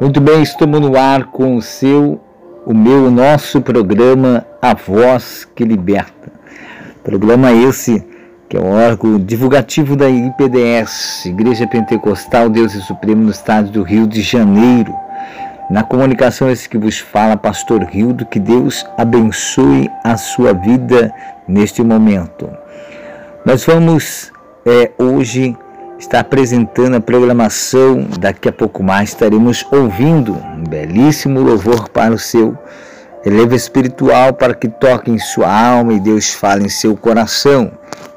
Muito bem, estamos no ar com o seu, o meu, o nosso programa A Voz que Liberta. Programa esse que é o órgão divulgativo da IPDS, Igreja Pentecostal Deus e Supremo no estado do Rio de Janeiro. Na comunicação esse que vos fala, Pastor Rildo, que Deus abençoe a sua vida neste momento. Nós vamos é, hoje está apresentando a programação. Daqui a pouco mais estaremos ouvindo um belíssimo louvor para o seu elevo espiritual para que toque em sua alma e Deus fale em seu coração.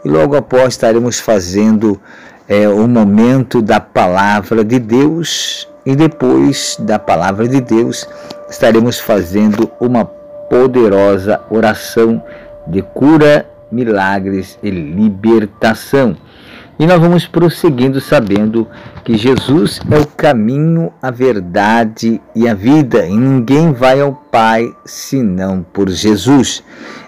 E logo após estaremos fazendo é, o momento da palavra de Deus e depois da palavra de Deus estaremos fazendo uma poderosa oração de cura, milagres e libertação. E nós vamos prosseguindo sabendo que Jesus é o caminho, a verdade e a vida, e ninguém vai ao Pai senão por Jesus.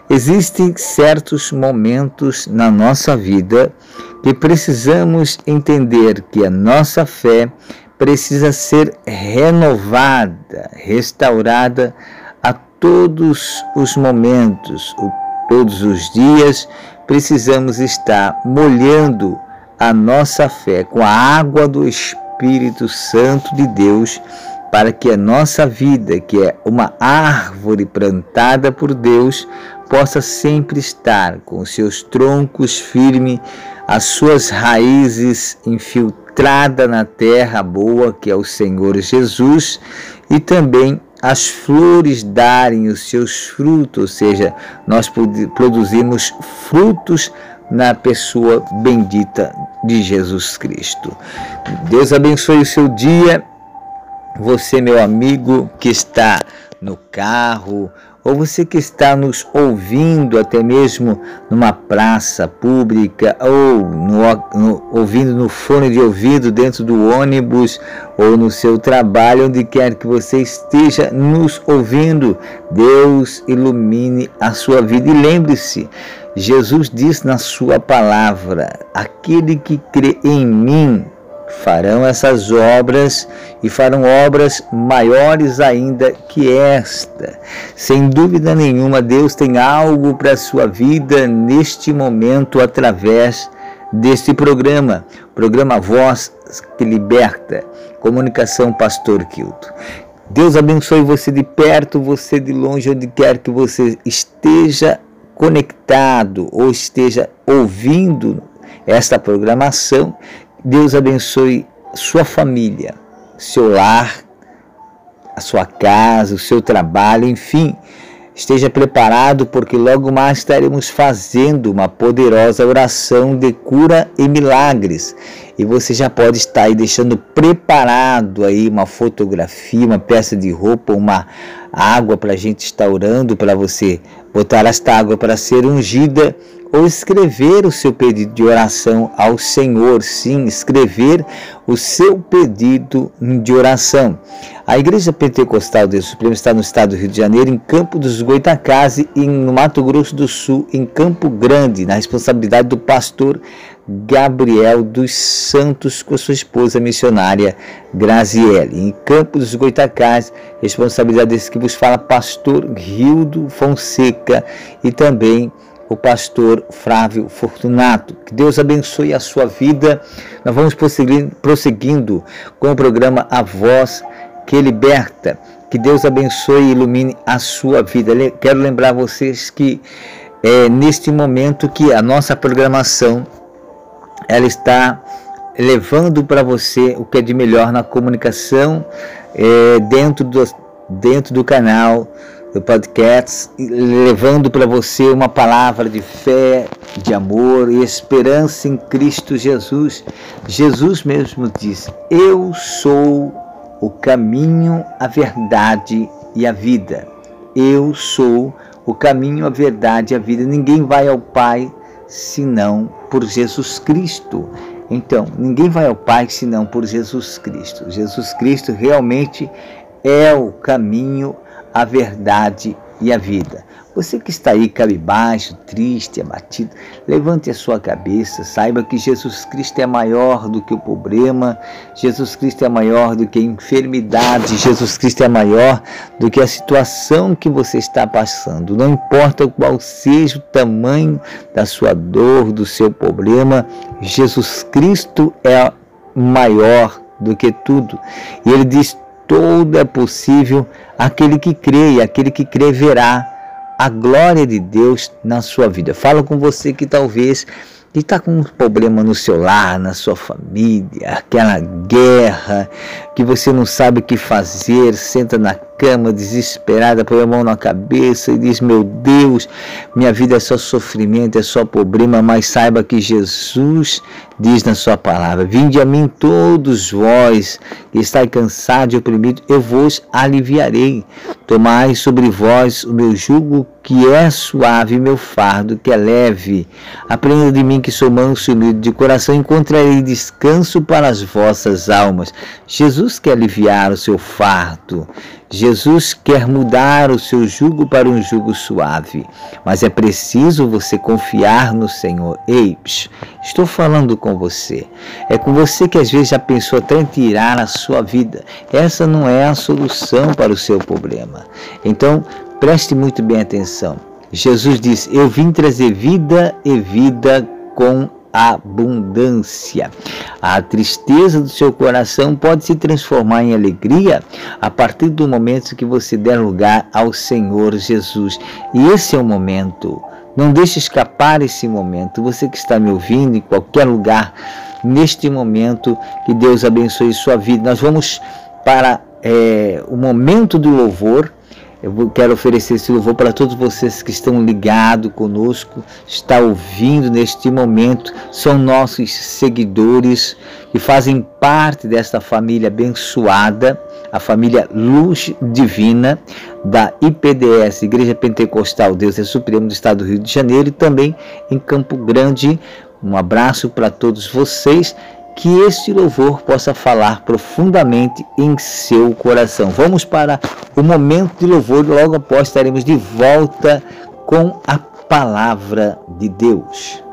Existem certos momentos na nossa vida que precisamos entender que a nossa fé precisa ser renovada, restaurada a todos os momentos, todos os dias. Precisamos estar molhando a nossa fé com a água do Espírito Santo de Deus, para que a nossa vida, que é uma árvore plantada por Deus, possa sempre estar com seus troncos firmes, as suas raízes infiltradas na terra boa, que é o Senhor Jesus, e também as flores darem os seus frutos, ou seja, nós produzimos frutos na pessoa bendita de Jesus Cristo. Deus abençoe o seu dia. Você, meu amigo, que está no carro, ou você que está nos ouvindo até mesmo numa praça pública, ou no, no, ouvindo no fone de ouvido dentro do ônibus, ou no seu trabalho, onde quer que você esteja nos ouvindo, Deus ilumine a sua vida. E lembre-se, Jesus diz na sua palavra: aquele que crê em mim farão essas obras e farão obras maiores ainda que esta. Sem dúvida nenhuma, Deus tem algo para a sua vida neste momento através deste programa, programa Voz que Liberta, Comunicação Pastor Quilto. Deus abençoe você de perto, você de longe, onde quer que você esteja conectado ou esteja ouvindo esta programação, Deus abençoe sua família, seu lar, a sua casa, o seu trabalho, enfim. Esteja preparado, porque logo mais estaremos fazendo uma poderosa oração de cura e milagres. E você já pode estar aí deixando preparado aí uma fotografia, uma peça de roupa, uma água para a gente estar orando, para você. Botar esta água para ser ungida ou escrever o seu pedido de oração ao Senhor, sim, escrever o seu pedido de oração. A Igreja Pentecostal Deus Supremo está no estado do Rio de Janeiro, em Campo dos Goitacazes e no Mato Grosso do Sul, em Campo Grande, na responsabilidade do pastor Gabriel dos Santos com sua esposa missionária Graziele. Em Campo dos Goitacazes, responsabilidade desse que vos fala pastor Rildo Fonseca e também o pastor Flávio Fortunato. Que Deus abençoe a sua vida. Nós vamos prosseguindo, com o programa A Voz que Liberta. Que Deus abençoe e ilumine a sua vida. Quero lembrar vocês que é neste momento que a nossa programação ela está levando para você o que é de melhor na comunicação é, dentro, do, dentro do canal do podcast, levando para você uma palavra de fé, de amor e esperança em Cristo Jesus. Jesus mesmo diz: Eu sou o caminho, a verdade e a vida. Eu sou o caminho, a verdade e a vida. Ninguém vai ao Pai senão por Jesus Cristo. Então, ninguém vai ao Pai senão por Jesus Cristo. Jesus Cristo realmente é o caminho, a verdade e a vida. Você que está aí cabisbaixo, triste, abatido, levante a sua cabeça, saiba que Jesus Cristo é maior do que o problema, Jesus Cristo é maior do que a enfermidade, Jesus Cristo é maior do que a situação que você está passando. Não importa qual seja o tamanho da sua dor, do seu problema, Jesus Cristo é maior do que tudo. E ele diz: tudo é possível aquele que crê, e aquele que crê verá a glória de Deus na sua vida. Fala com você que talvez está com um problema no seu lar, na sua família, aquela guerra que você não sabe o que fazer, senta na cama desesperada, põe a mão na cabeça e diz: Meu Deus, minha vida é só sofrimento, é só problema, mas saiba que Jesus diz na Sua palavra: Vinde a mim todos vós que estáis cansados e oprimidos, eu vos aliviarei. Tomai sobre vós o meu jugo que é suave, meu fardo que é leve. Aprenda de mim que sou manso e humilde de coração, encontrarei descanso para as vossas almas. Jesus quer aliviar o seu fardo. Jesus quer mudar o seu jugo para um jugo suave, mas é preciso você confiar no Senhor. Ei, estou falando com você. É com você que às vezes já pensou até em tirar a sua vida. Essa não é a solução para o seu problema. Então, preste muito bem atenção. Jesus diz: Eu vim trazer vida e vida com abundância. A tristeza do seu coração pode se transformar em alegria a partir do momento que você der lugar ao Senhor Jesus. E esse é o momento. Não deixe escapar esse momento. Você que está me ouvindo em qualquer lugar, neste momento, que Deus abençoe sua vida. Nós vamos para é, o momento do louvor eu quero oferecer esse louvor para todos vocês que estão ligados conosco, está ouvindo neste momento, são nossos seguidores que fazem parte desta família abençoada, a família Luz Divina da IPDS, Igreja Pentecostal Deus é Supremo do Estado do Rio de Janeiro e também em Campo Grande. Um abraço para todos vocês que este louvor possa falar profundamente em seu coração. Vamos para o momento de louvor, logo após estaremos de volta com a palavra de Deus.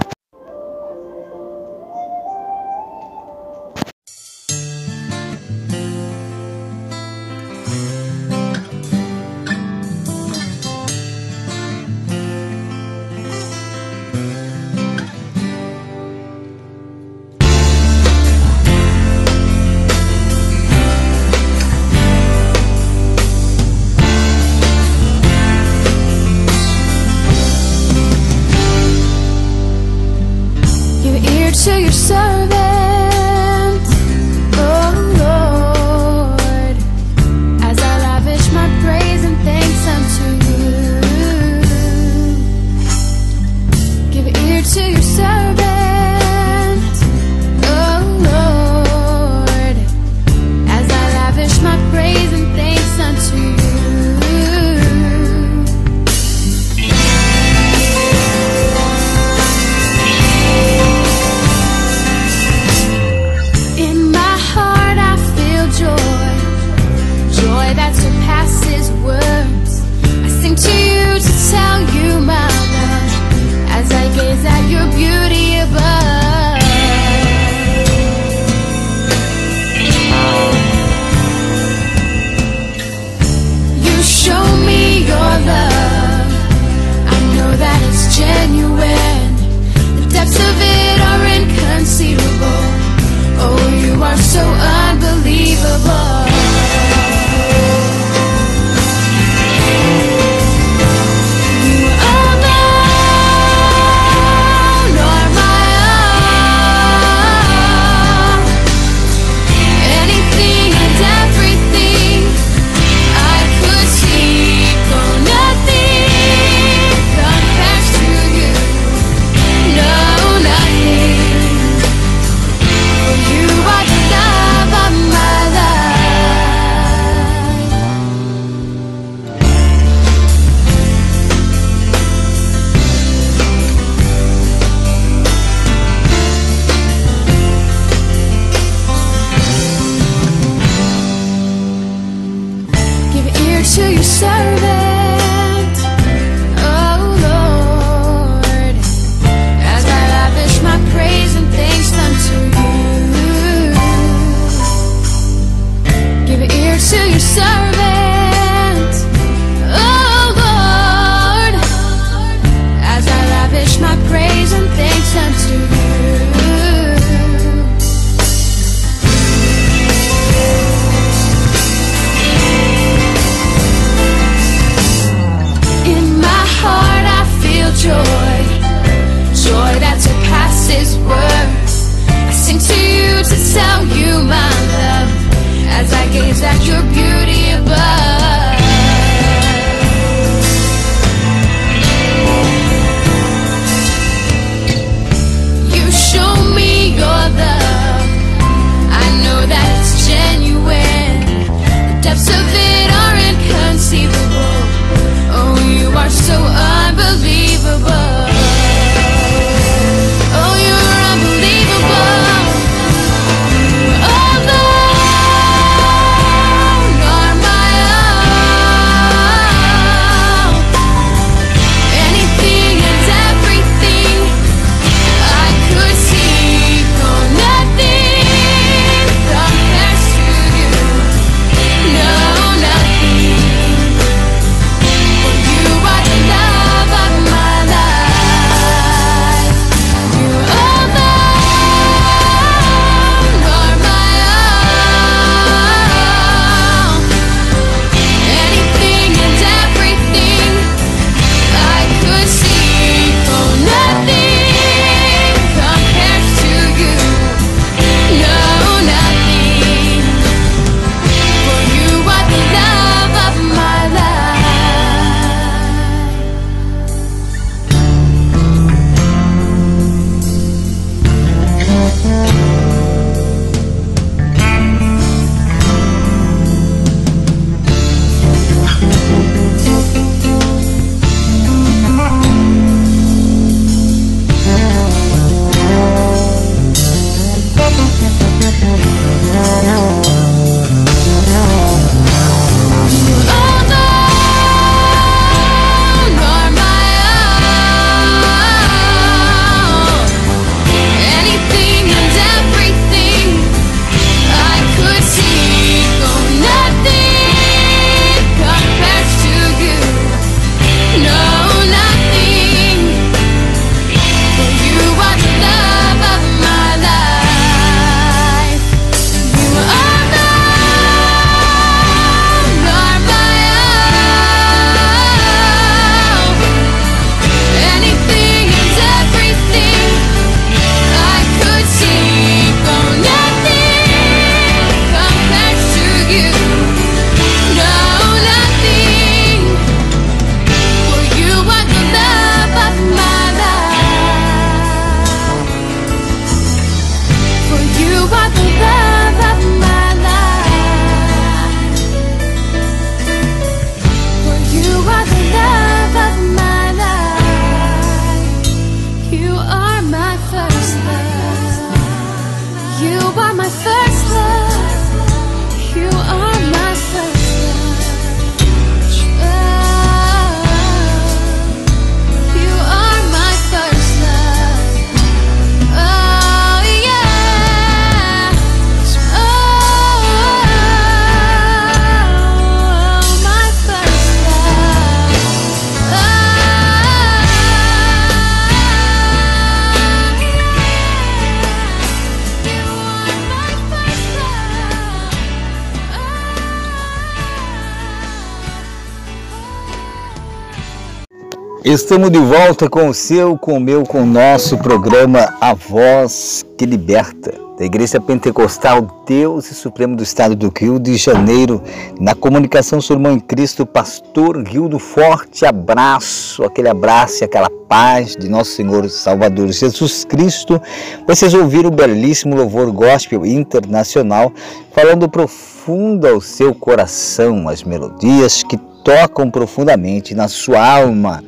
Estamos de volta com o seu, com o meu, com o nosso programa A Voz que Liberta, da Igreja Pentecostal Deus e Supremo do Estado do Rio de Janeiro, na comunicação seu irmão em Cristo, Pastor Rio do Forte abraço, aquele abraço e aquela paz de nosso Senhor Salvador Jesus Cristo. Vocês ouviram o belíssimo louvor gospel internacional, falando profundo ao seu coração as melodias que tocam profundamente na sua alma.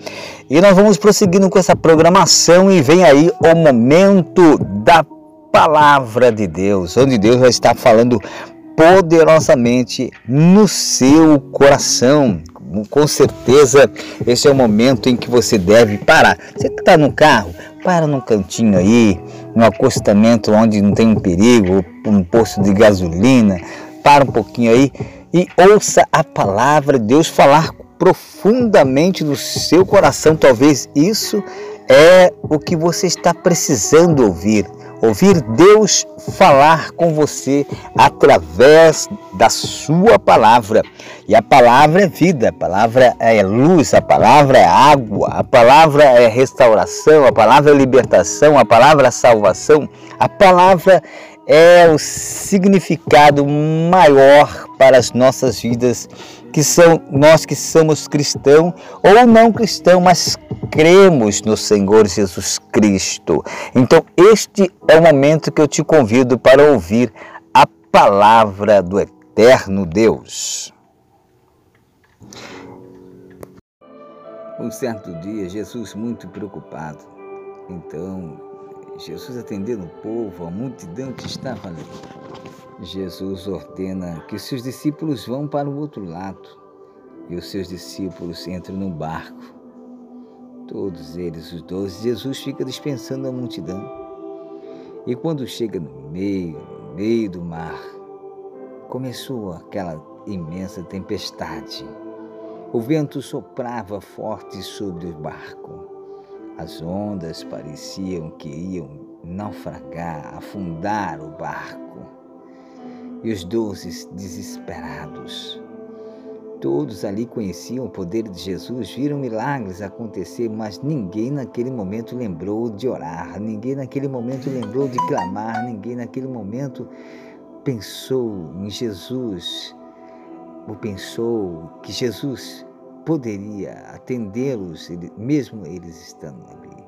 E nós vamos prosseguindo com essa programação e vem aí o momento da palavra de Deus, onde Deus vai estar falando poderosamente no seu coração. Com certeza, esse é o momento em que você deve parar. Você está no carro, para num cantinho aí, num acostamento onde não tem um perigo, um posto de gasolina, para um pouquinho aí e ouça a palavra de Deus falar profundamente no seu coração. Talvez isso é o que você está precisando ouvir. Ouvir Deus falar com você através da sua palavra. E a palavra é vida, a palavra é luz, a palavra é água, a palavra é restauração, a palavra é libertação, a palavra é salvação, a palavra é o significado maior para as nossas vidas, que são nós que somos cristãos ou não cristãos, mas cremos no Senhor Jesus Cristo. Então, este é o momento que eu te convido para ouvir a palavra do eterno Deus. Um certo dia, Jesus, muito preocupado, então Jesus atendendo o povo, a multidão que estava ali. Jesus ordena que seus discípulos vão para o outro lado e os seus discípulos entram no barco. Todos eles, os doze, Jesus fica dispensando a multidão. E quando chega no meio, no meio do mar, começou aquela imensa tempestade. O vento soprava forte sobre o barco. As ondas pareciam que iam naufragar, afundar o barco. E os doze desesperados. Todos ali conheciam o poder de Jesus, viram milagres acontecer, mas ninguém naquele momento lembrou de orar, ninguém naquele momento lembrou de clamar, ninguém naquele momento pensou em Jesus, ou pensou que Jesus poderia atendê-los, mesmo eles estando ali.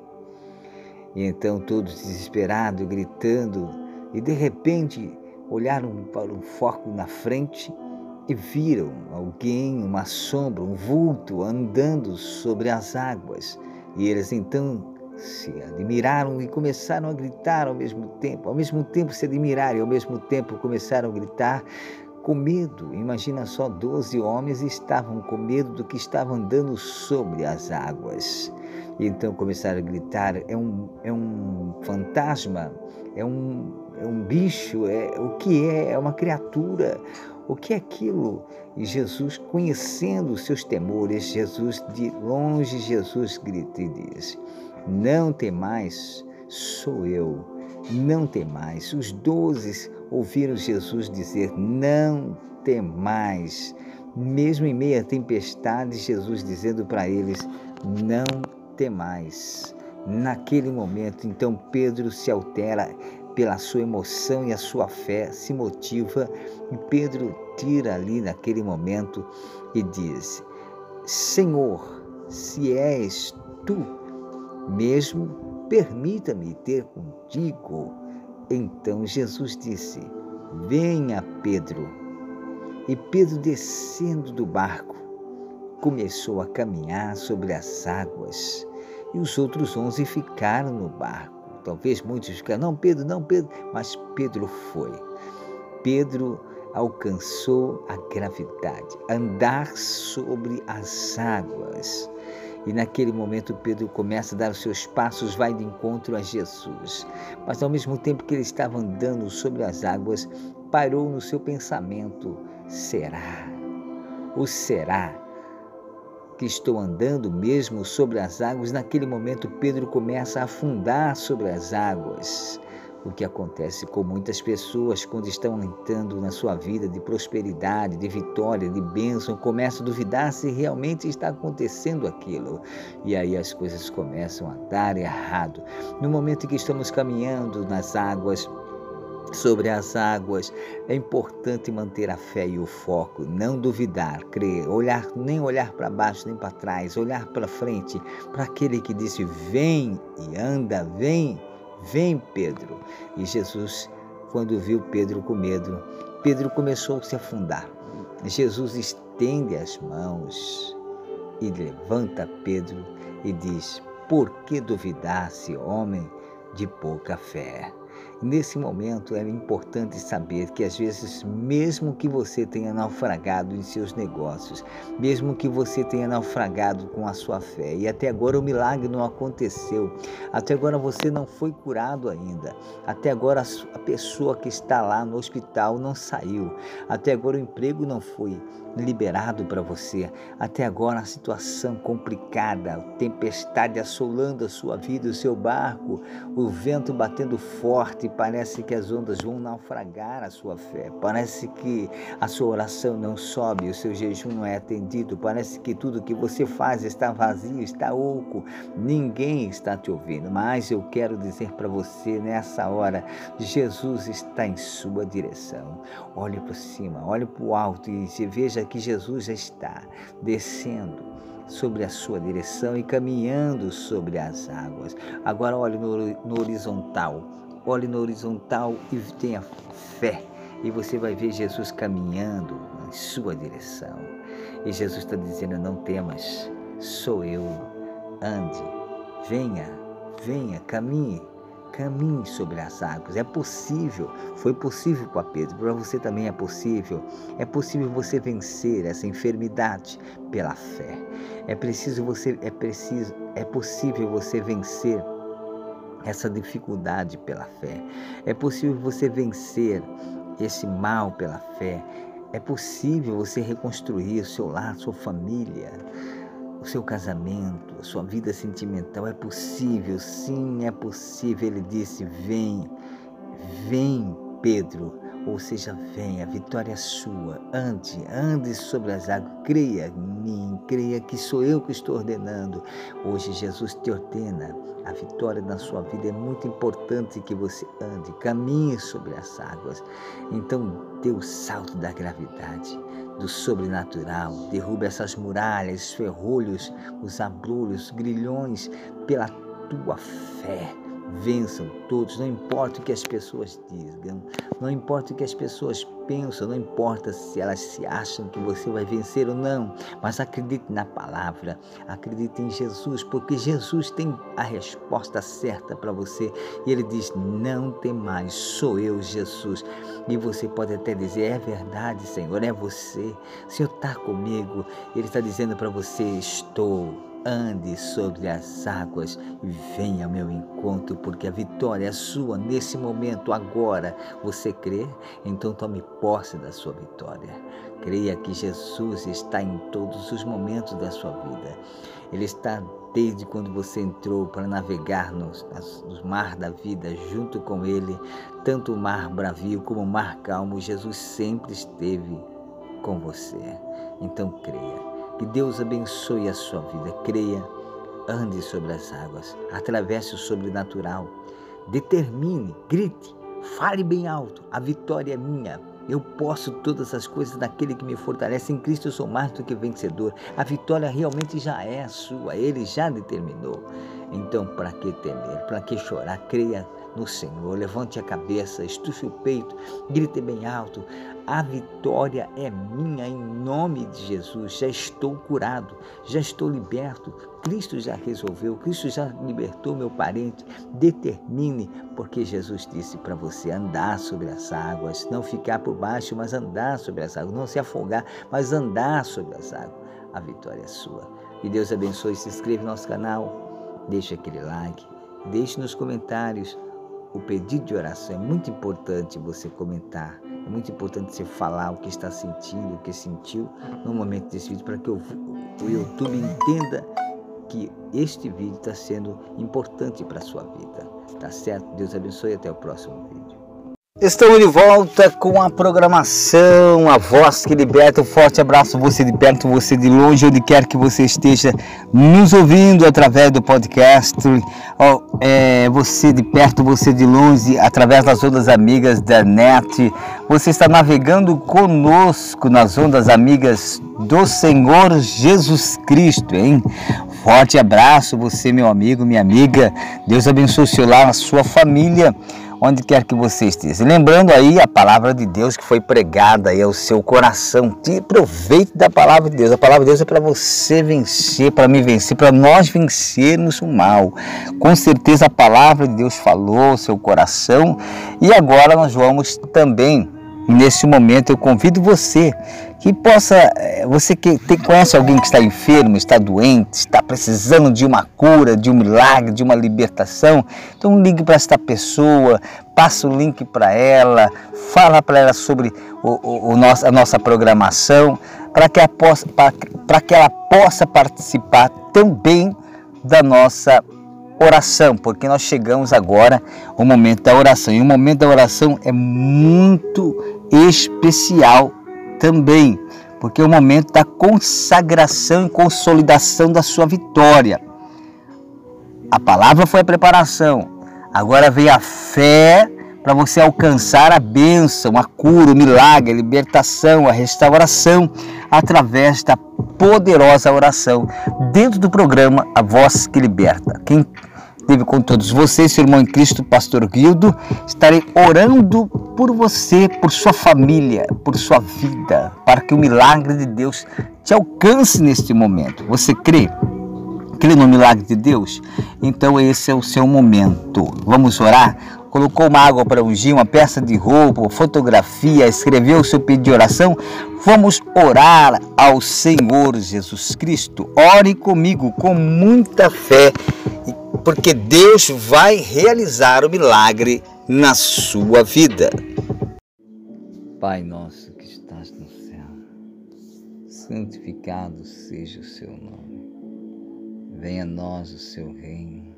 E então todos desesperados, gritando, e de repente olharam para um foco na frente e viram alguém, uma sombra, um vulto andando sobre as águas. E eles então se admiraram e começaram a gritar ao mesmo tempo. Ao mesmo tempo se admiraram e ao mesmo tempo começaram a gritar com medo. Imagina só, doze homens estavam com medo do que estava andando sobre as águas. E então começaram a gritar: é um, é um fantasma, é um, é um bicho, é o que é? É uma criatura. O que é aquilo? E Jesus, conhecendo os seus temores, Jesus de longe, Jesus grita e diz: Não temais, sou eu. Não temais. Os doze ouviram Jesus dizer: Não temais. Mesmo em meio à tempestade, Jesus dizendo para eles: Não temais. Naquele momento, então Pedro se altera pela sua emoção e a sua fé se motiva e Pedro tira ali naquele momento e diz: Senhor, se és tu mesmo, permita-me ter contigo então Jesus disse: Venha, Pedro. E Pedro, descendo do barco, começou a caminhar sobre as águas. E os outros onze ficaram no barco. Talvez muitos ficaram, não, Pedro, não, Pedro. Mas Pedro foi. Pedro alcançou a gravidade, andar sobre as águas. E naquele momento Pedro começa a dar os seus passos, vai de encontro a Jesus. Mas ao mesmo tempo que ele estava andando sobre as águas, parou no seu pensamento: será? O será que estou andando mesmo sobre as águas? Naquele momento Pedro começa a afundar sobre as águas o que acontece com muitas pessoas quando estão entrando na sua vida de prosperidade, de vitória, de bênção, começam a duvidar se realmente está acontecendo aquilo. E aí as coisas começam a dar errado. No momento em que estamos caminhando nas águas, sobre as águas. É importante manter a fé e o foco, não duvidar, crer, olhar nem olhar para baixo nem para trás, olhar para frente, para aquele que disse: "Vem e anda, vem Vem, Pedro. E Jesus, quando viu Pedro com medo, Pedro começou a se afundar. Jesus estende as mãos e levanta Pedro e diz: Por que duvidasse, homem de pouca fé? Nesse momento é importante saber que às vezes, mesmo que você tenha naufragado em seus negócios, mesmo que você tenha naufragado com a sua fé, e até agora o milagre não aconteceu, até agora você não foi curado ainda, até agora a pessoa que está lá no hospital não saiu, até agora o emprego não foi liberado para você, até agora a situação complicada, tempestade assolando a sua vida, o seu barco, o vento batendo forte, parece que as ondas vão naufragar a sua fé, parece que a sua oração não sobe, o seu jejum não é atendido, parece que tudo que você faz está vazio, está oco, ninguém está te ouvindo, mas eu quero dizer para você nessa hora, Jesus está em sua direção. Olhe para cima, olhe para o alto e veja que Jesus já está descendo sobre a sua direção e caminhando sobre as águas. Agora olhe no, no horizontal, olhe no horizontal e tenha fé. E você vai ver Jesus caminhando em sua direção. E Jesus está dizendo: Não temas, sou eu. Ande, venha, venha, caminhe caminhe sobre as águas. É possível, foi possível para Pedro, para você também é possível. É possível você vencer essa enfermidade pela fé. É preciso você, é preciso, é possível você vencer essa dificuldade pela fé. É possível você vencer esse mal pela fé. É possível você reconstruir o seu lar, sua família o seu casamento, a sua vida sentimental. É possível, sim, é possível. Ele disse: Vem, vem, Pedro. Ou seja, vem, a vitória é sua. Ande, ande sobre as águas. Creia em mim, creia que sou eu que estou ordenando. Hoje Jesus te ordena. A vitória na sua vida é muito importante que você ande, caminhe sobre as águas. Então, dê o salto da gravidade do sobrenatural. Derruba essas muralhas, ferrolhos, os abrolhos, grilhões pela tua fé vençam todos, não importa o que as pessoas digam, não importa o que as pessoas pensam, não importa se elas se acham que você vai vencer ou não, mas acredite na palavra, acredite em Jesus, porque Jesus tem a resposta certa para você e ele diz: Não tem mais, sou eu, Jesus. E você pode até dizer: É verdade, Senhor, é você, o Senhor está comigo. Ele está dizendo para você: Estou ande sobre as águas e venha ao meu encontro, porque a vitória é sua nesse momento, agora. Você crê? Então tome posse da sua vitória. Creia que Jesus está em todos os momentos da sua vida. Ele está desde quando você entrou para navegar nos, nos mar da vida junto com Ele, tanto o mar bravio como o mar calmo, Jesus sempre esteve com você. Então creia que Deus abençoe a sua vida. Creia, ande sobre as águas, atravesse o sobrenatural. Determine, grite, fale bem alto: a vitória é minha. Eu posso todas as coisas naquele que me fortalece. Em Cristo eu sou mais do que vencedor. A vitória realmente já é sua, ele já determinou. Então, para que temer? Para que chorar? Creia no Senhor. Levante a cabeça, estufe o peito, grite bem alto. A vitória é minha em nome de Jesus. Já estou curado, já estou liberto. Cristo já resolveu, Cristo já libertou meu parente. Determine, porque Jesus disse para você andar sobre as águas, não ficar por baixo, mas andar sobre as águas, não se afogar, mas andar sobre as águas. A vitória é sua. Que Deus abençoe. Se inscreva no nosso canal, deixe aquele like, deixe nos comentários o pedido de oração. É muito importante você comentar é muito importante você falar o que está sentindo, o que sentiu no momento desse vídeo, para que o, o YouTube entenda que este vídeo está sendo importante para a sua vida. Tá certo? Deus abençoe e até o próximo vídeo. Estamos de volta com a programação A Voz que Liberta. Um forte abraço, você de perto, você de longe, onde quer que você esteja nos ouvindo através do podcast. É, você de perto, você de longe, através das ondas amigas da net. Você está navegando conosco nas ondas amigas do Senhor Jesus Cristo, hein? Forte abraço, você, meu amigo, minha amiga. Deus abençoe o seu lar, a sua família. Onde quer que você esteja. Lembrando aí a palavra de Deus que foi pregada aí ao seu coração. Te aproveite da palavra de Deus. A palavra de Deus é para você vencer, para me vencer, para nós vencermos o mal. Com certeza a palavra de Deus falou ao seu coração e agora nós vamos também nesse momento eu convido você que possa, eh, você que tem, conhece alguém que está enfermo, está doente, está precisando de uma cura, de um milagre, de uma libertação, então ligue para esta pessoa, passa o link para ela, fala para ela sobre o, o, o nosso, a nossa programação, para que, que ela possa participar também da nossa oração, porque nós chegamos agora ao momento da oração. E o momento da oração é muito especial também, porque é o momento da consagração e consolidação da sua vitória. A palavra foi a preparação, agora vem a fé para você alcançar a bênção, a cura, o milagre, a libertação, a restauração através da poderosa oração dentro do programa A Voz que Liberta. Quem Esteve com todos vocês, seu irmão em Cristo, Pastor Guildo. Estarei orando por você, por sua família, por sua vida, para que o milagre de Deus te alcance neste momento. Você crê? Crê no milagre de Deus? Então esse é o seu momento. Vamos orar? Colocou uma água para ungir, uma peça de roupa, fotografia, escreveu o seu pedido de oração? Vamos orar ao Senhor Jesus Cristo. Ore comigo com muita fé porque Deus vai realizar o milagre na sua vida. Pai nosso que estás no céu, santificado seja o seu nome. Venha a nós o seu reino.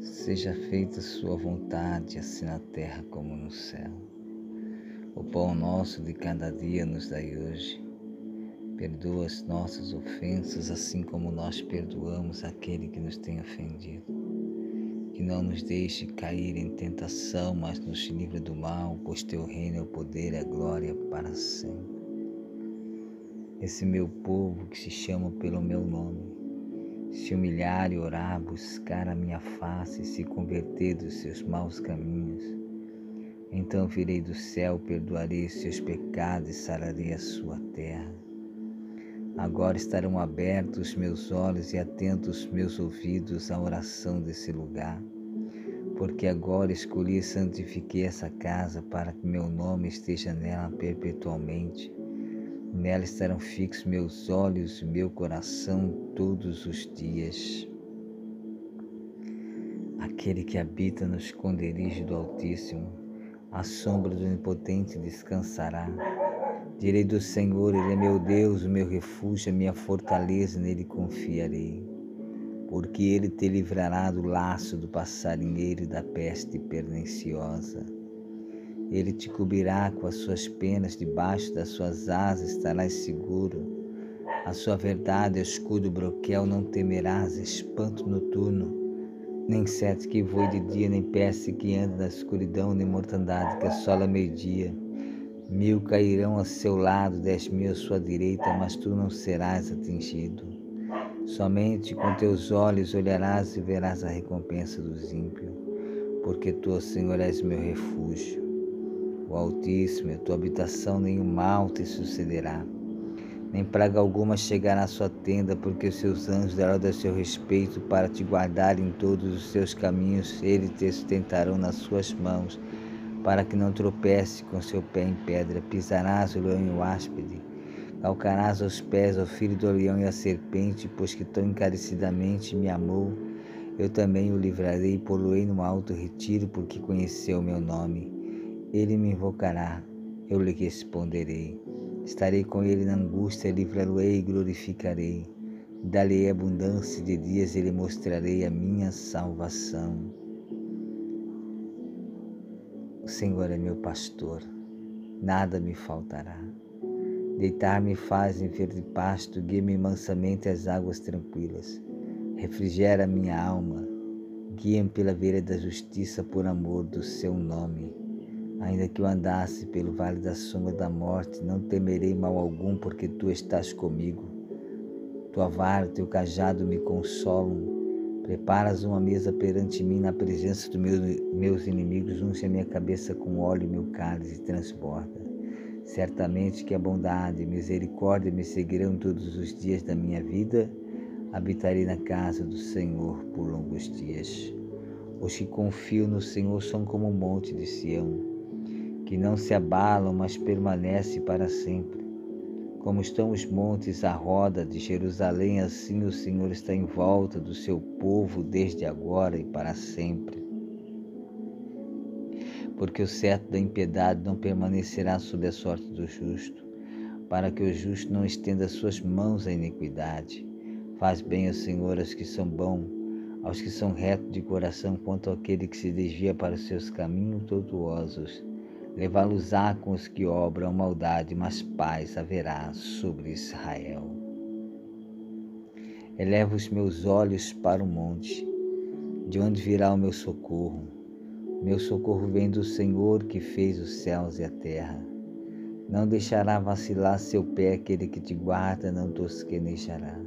Seja feita a sua vontade, assim na terra como no céu. O pão nosso de cada dia nos dai hoje Perdoa as nossas ofensas, assim como nós perdoamos aquele que nos tem ofendido. Que não nos deixe cair em tentação, mas nos livre do mal, pois teu reino é o poder e a glória para sempre. Esse meu povo que se chama pelo meu nome, se humilhar e orar, buscar a minha face e se converter dos seus maus caminhos, então virei do céu, perdoarei seus pecados e sararei a sua terra. Agora estarão abertos meus olhos e atentos meus ouvidos à oração desse lugar, porque agora escolhi e santifiquei essa casa para que meu nome esteja nela perpetualmente. Nela estarão fixos meus olhos e meu coração todos os dias. Aquele que habita no esconderijo do Altíssimo, à sombra do Onipotente descansará. Direi do Senhor, Ele é meu Deus, o meu refúgio, a minha fortaleza, nele confiarei. Porque Ele te livrará do laço do passarinheiro e da peste perniciosa. Ele te cobrirá com as suas penas, debaixo das suas asas estarás seguro. A sua verdade é escudo broquel, não temerás espanto noturno, nem sete que voe de dia, nem peste que anda na escuridão, nem mortandade que assola meio-dia. Mil cairão a seu lado, dez mil à sua direita, mas tu não serás atingido. Somente com teus olhos olharás e verás a recompensa dos ímpios, porque tu, Senhor, és meu refúgio. O Altíssimo é tua habitação, nenhum mal te sucederá, nem praga alguma chegará à sua tenda, porque os seus anjos darão a seu respeito para te guardar em todos os seus caminhos, eles te sustentarão nas suas mãos para que não tropece com seu pé em pedra. Pisarás o leão e o áspide, calcarás aos pés o filho do leão e a serpente, pois que tão encarecidamente me amou. Eu também o livrarei e poluei no alto retiro, porque conheceu meu nome. Ele me invocará, eu lhe responderei. Estarei com ele na angústia, livrá-lo-ei e glorificarei. Dá-lhe abundância de dias e lhe mostrarei a minha salvação. O Senhor é meu pastor, nada me faltará. Deitar-me faz em verde pasto, guia-me mansamente às águas tranquilas. Refrigera minha alma, guia-me pela veira da justiça por amor do seu nome. Ainda que eu andasse pelo vale da sombra da morte, não temerei mal algum, porque tu estás comigo. Tua vara, teu cajado me consolam Preparas uma mesa perante mim na presença dos meus, meus inimigos, unge a minha cabeça com óleo e meu cálice transborda. Certamente que a bondade e misericórdia me seguirão todos os dias da minha vida, habitarei na casa do Senhor por longos dias. Os que confiam no Senhor são como o monte de Sião, que não se abalam, mas permanece para sempre. Como estão os montes à roda de Jerusalém, assim o Senhor está em volta do seu povo desde agora e para sempre. Porque o certo da impiedade não permanecerá sob a sorte do justo, para que o justo não estenda suas mãos à iniquidade. Faz bem ao Senhor aos que são bons, aos que são retos de coração, quanto àquele que se desvia para os seus caminhos tortuosos levá-los-á com os que obram maldade, mas paz haverá sobre Israel. Eleva os meus olhos para o monte, de onde virá o meu socorro. Meu socorro vem do Senhor que fez os céus e a terra. Não deixará vacilar seu pé aquele que te guarda, não tosquenejará.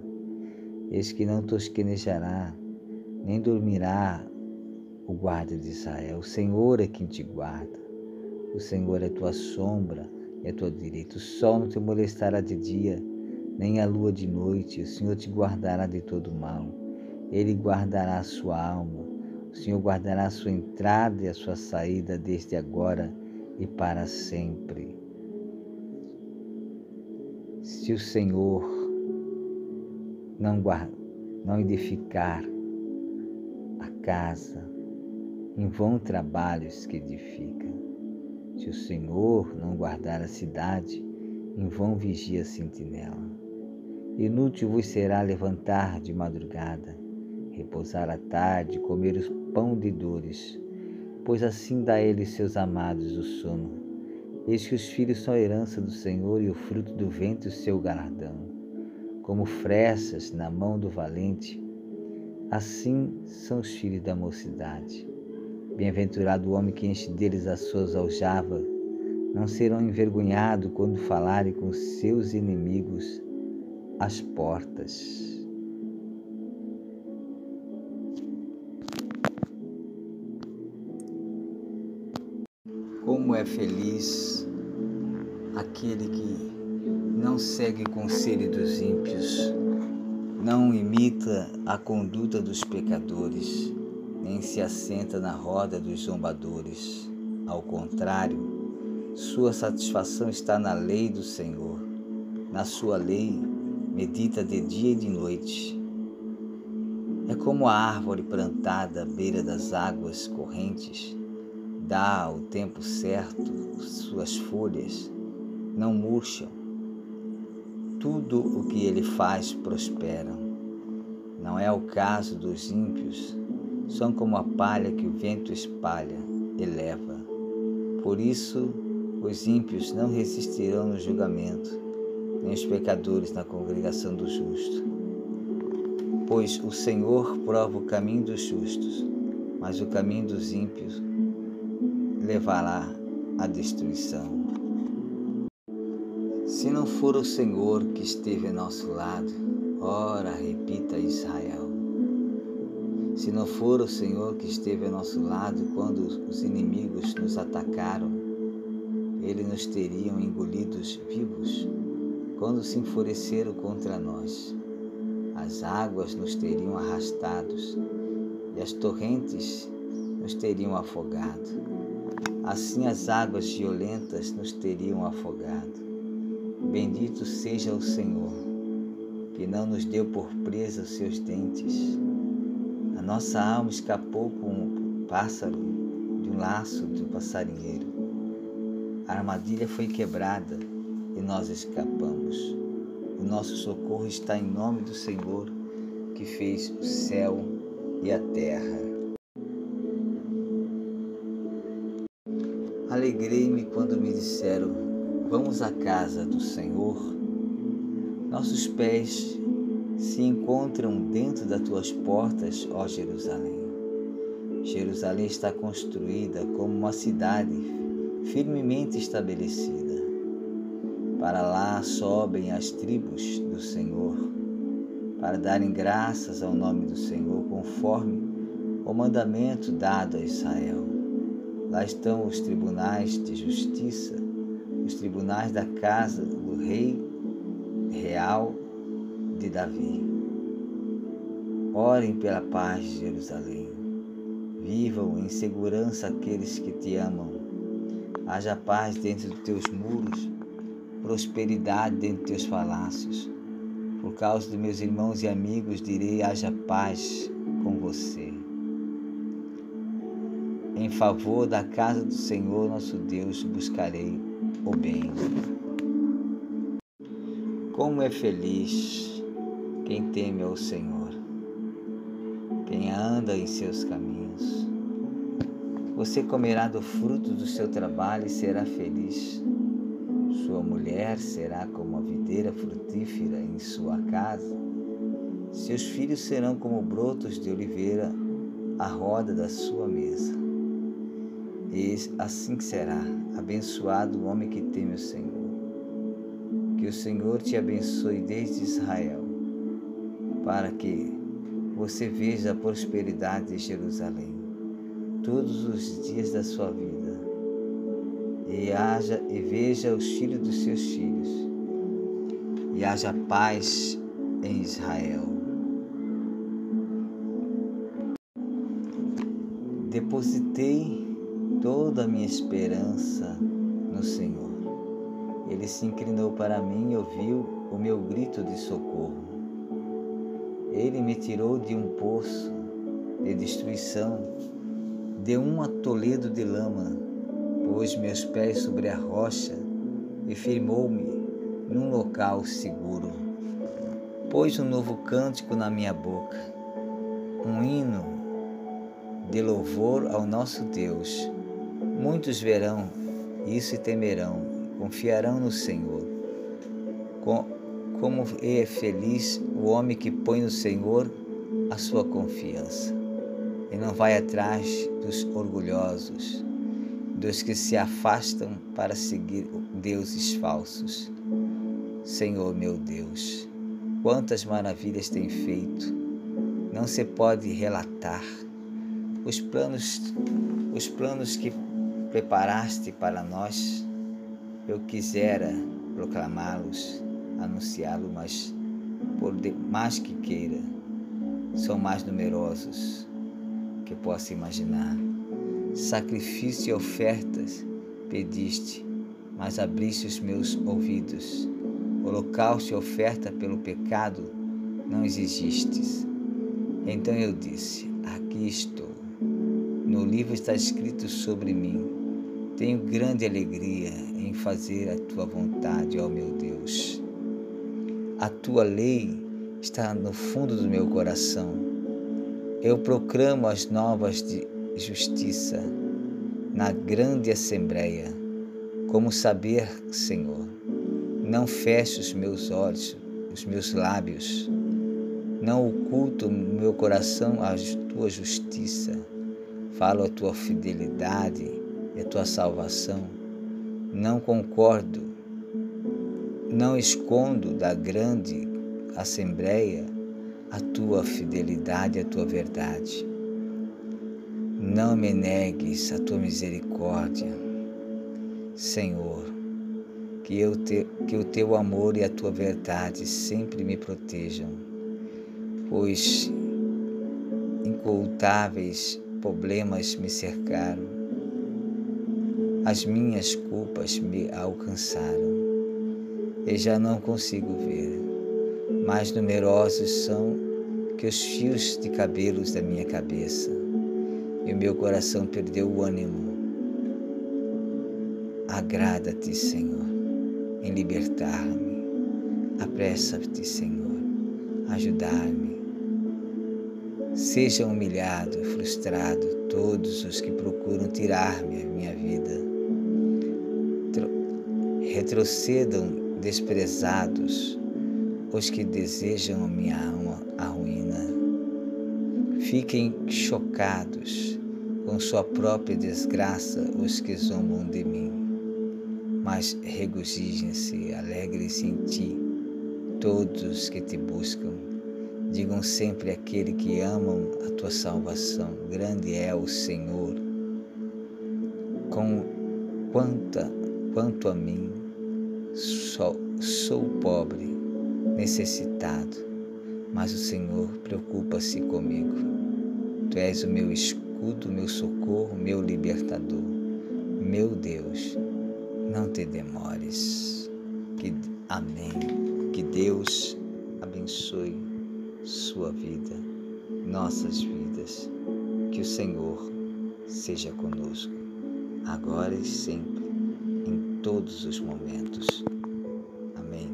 Eis que não tosquenejará, nem dormirá o guarda de Israel. O Senhor é quem te guarda. O Senhor é tua sombra e a tua direita. O sol não te molestará de dia, nem a lua de noite. O Senhor te guardará de todo mal. Ele guardará a sua alma. O Senhor guardará a sua entrada e a sua saída desde agora e para sempre. Se o Senhor não, guarda, não edificar a casa, em vão trabalhos que edifica. Se o Senhor não guardar a cidade, em vão vigia a sentinela. Inútil vos será levantar de madrugada, repousar à tarde, comer o pão de dores, pois assim dá ele seus amados o sono. Eis que os filhos são a herança do Senhor e o fruto do ventre o seu galardão. Como fressas na mão do valente, assim são os filhos da mocidade. Bem-aventurado o homem que enche deles as suas aljavas, não serão envergonhados quando falarem com seus inimigos às portas. Como é feliz aquele que não segue o conselho dos ímpios, não imita a conduta dos pecadores nem se assenta na roda dos zombadores. Ao contrário, sua satisfação está na lei do Senhor. Na sua lei, medita de dia e de noite. É como a árvore plantada à beira das águas correntes, dá ao tempo certo suas folhas, não murcham. Tudo o que ele faz prospera. Não é o caso dos ímpios, são como a palha que o vento espalha e leva. Por isso, os ímpios não resistirão no julgamento, nem os pecadores na congregação dos justos. Pois o Senhor prova o caminho dos justos, mas o caminho dos ímpios levará à destruição. Se não for o Senhor que esteve a nosso lado, ora, repita Israel. Se não for o Senhor que esteve ao nosso lado quando os inimigos nos atacaram, ele nos teriam engolidos vivos quando se enfureceram contra nós. As águas nos teriam arrastados e as torrentes nos teriam afogado. Assim as águas violentas nos teriam afogado. Bendito seja o Senhor, que não nos deu por presa os seus dentes nossa alma escapou como um pássaro de um laço de um passarinheiro. A armadilha foi quebrada e nós escapamos. O nosso socorro está em nome do Senhor que fez o céu e a terra. Alegrei-me quando me disseram: Vamos à casa do Senhor. Nossos pés se encontram dentro das tuas portas, ó Jerusalém. Jerusalém está construída como uma cidade firmemente estabelecida. Para lá sobem as tribos do Senhor, para darem graças ao nome do Senhor, conforme o mandamento dado a Israel. Lá estão os tribunais de justiça, os tribunais da casa do rei real de Davi. Orem pela paz de Jerusalém. Vivam em segurança aqueles que te amam. Haja paz dentro dos teus muros, prosperidade dentro dos teus palácios. Por causa de meus irmãos e amigos, direi: haja paz com você. Em favor da casa do Senhor nosso Deus, buscarei o bem. Como é feliz quem teme ao Senhor, quem anda em seus caminhos. Você comerá do fruto do seu trabalho e será feliz. Sua mulher será como a videira frutífera em sua casa. Seus filhos serão como brotos de oliveira à roda da sua mesa. E assim será abençoado o homem que teme o Senhor. Que o Senhor te abençoe desde Israel, para que você veja a prosperidade de Jerusalém todos os dias da sua vida e haja e veja os filhos dos seus filhos e haja paz em Israel. Depositei toda a minha esperança no Senhor. Ele se inclinou para mim e ouviu o meu grito de socorro. Ele me tirou de um poço de destruição, de um atoledo de lama, pôs meus pés sobre a rocha e firmou-me num local seguro. Pôs um novo cântico na minha boca, um hino de louvor ao nosso Deus. Muitos verão isso e temerão confiarão no Senhor. Como é feliz o homem que põe no Senhor a sua confiança e não vai atrás dos orgulhosos, dos que se afastam para seguir deuses falsos. Senhor meu Deus, quantas maravilhas tem feito, não se pode relatar. Os planos, os planos que preparaste para nós eu quisera proclamá-los, anunciá-los, mas por mais que queira, são mais numerosos que possa imaginar. Sacrifício e ofertas pediste, mas abriste os meus ouvidos. Holocausto e oferta pelo pecado não exigistes. Então eu disse: Aqui estou. No livro está escrito sobre mim tenho grande alegria em fazer a tua vontade, ó meu Deus. A tua lei está no fundo do meu coração. Eu proclamo as novas de justiça na grande assembleia. Como saber, Senhor? Não feche os meus olhos, os meus lábios. Não oculto meu coração a tua justiça. Falo a tua fidelidade é tua salvação. Não concordo, não escondo da grande assembleia a tua fidelidade, a tua verdade. Não me negues a tua misericórdia, Senhor, que, eu te, que o teu amor e a tua verdade sempre me protejam, pois incultáveis problemas me cercaram as minhas culpas me alcançaram e já não consigo ver. Mais numerosos são que os fios de cabelos da minha cabeça, e o meu coração perdeu o ânimo. Agrada-te, Senhor, em libertar-me. Apressa-te, Senhor, ajudar-me. Seja humilhado, frustrado todos os que procuram tirar-me a minha vida retrocedam desprezados os que desejam a minha alma a ruína. Fiquem chocados com sua própria desgraça os que zombam de mim. Mas regozijem-se, alegrem-se em ti, todos que te buscam, Digam sempre aquele que amam a tua salvação. Grande é o Senhor. Com quanta, quanto a mim, sou, sou pobre, necessitado, mas o Senhor preocupa-se comigo. Tu és o meu escudo, meu socorro, meu libertador. Meu Deus, não te demores. Que, amém. Que Deus abençoe sua vida, nossas vidas. Que o Senhor seja conosco, agora e sempre, em todos os momentos. Amém.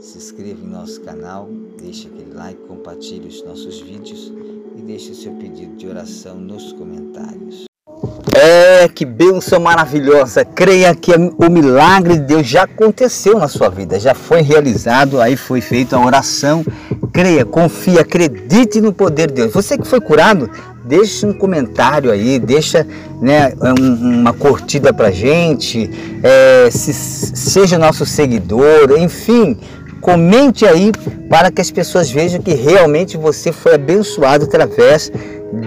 Se inscreva em nosso canal, deixe aquele like, compartilhe os nossos vídeos e deixe o seu pedido de oração nos comentários. É, que bênção maravilhosa. Creia que o milagre de Deus já aconteceu na sua vida, já foi realizado, aí foi feita a oração creia, confie, acredite no poder de Deus. Você que foi curado, deixe um comentário aí, deixa né, um, uma curtida pra gente, é, se, seja nosso seguidor, enfim, comente aí para que as pessoas vejam que realmente você foi abençoado através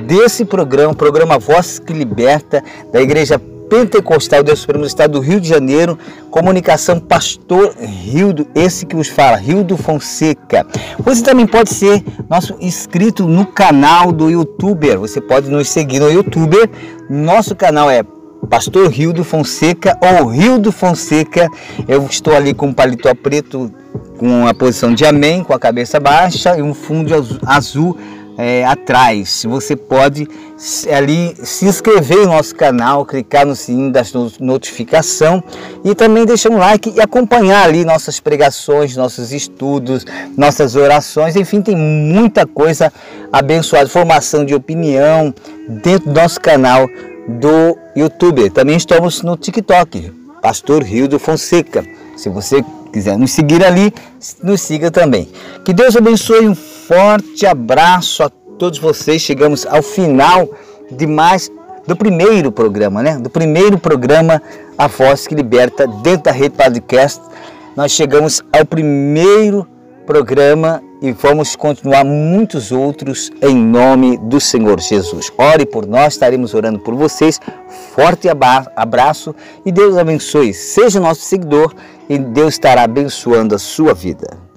desse programa, programa Voz que Liberta, da Igreja Pentecostal Deus Supremo do Estado do Rio de Janeiro, comunicação Pastor Rildo, esse que vos fala, Rildo Fonseca. Você também pode ser nosso inscrito no canal do YouTuber, você pode nos seguir no YouTuber, nosso canal é Pastor Rildo Fonseca ou Rildo Fonseca. Eu estou ali com um paletó preto com a posição de amém, com a cabeça baixa e um fundo azul é, atrás. Você pode ali se inscrever no nosso canal, clicar no sininho da notificação e também deixar um like e acompanhar ali nossas pregações, nossos estudos, nossas orações, enfim, tem muita coisa abençoada, formação de opinião dentro do nosso canal do YouTube. Também estamos no TikTok, Pastor Rio do Fonseca. Se você quiser nos seguir ali, nos siga também. Que Deus abençoe, forte abraço a todos vocês. Chegamos ao final de mais do primeiro programa, né? Do primeiro programa A Voz que Liberta dentro da rede podcast. Nós chegamos ao primeiro programa e vamos continuar muitos outros em nome do Senhor Jesus. Ore por nós, estaremos orando por vocês. Forte abraço e Deus abençoe. Seja nosso seguidor e Deus estará abençoando a sua vida.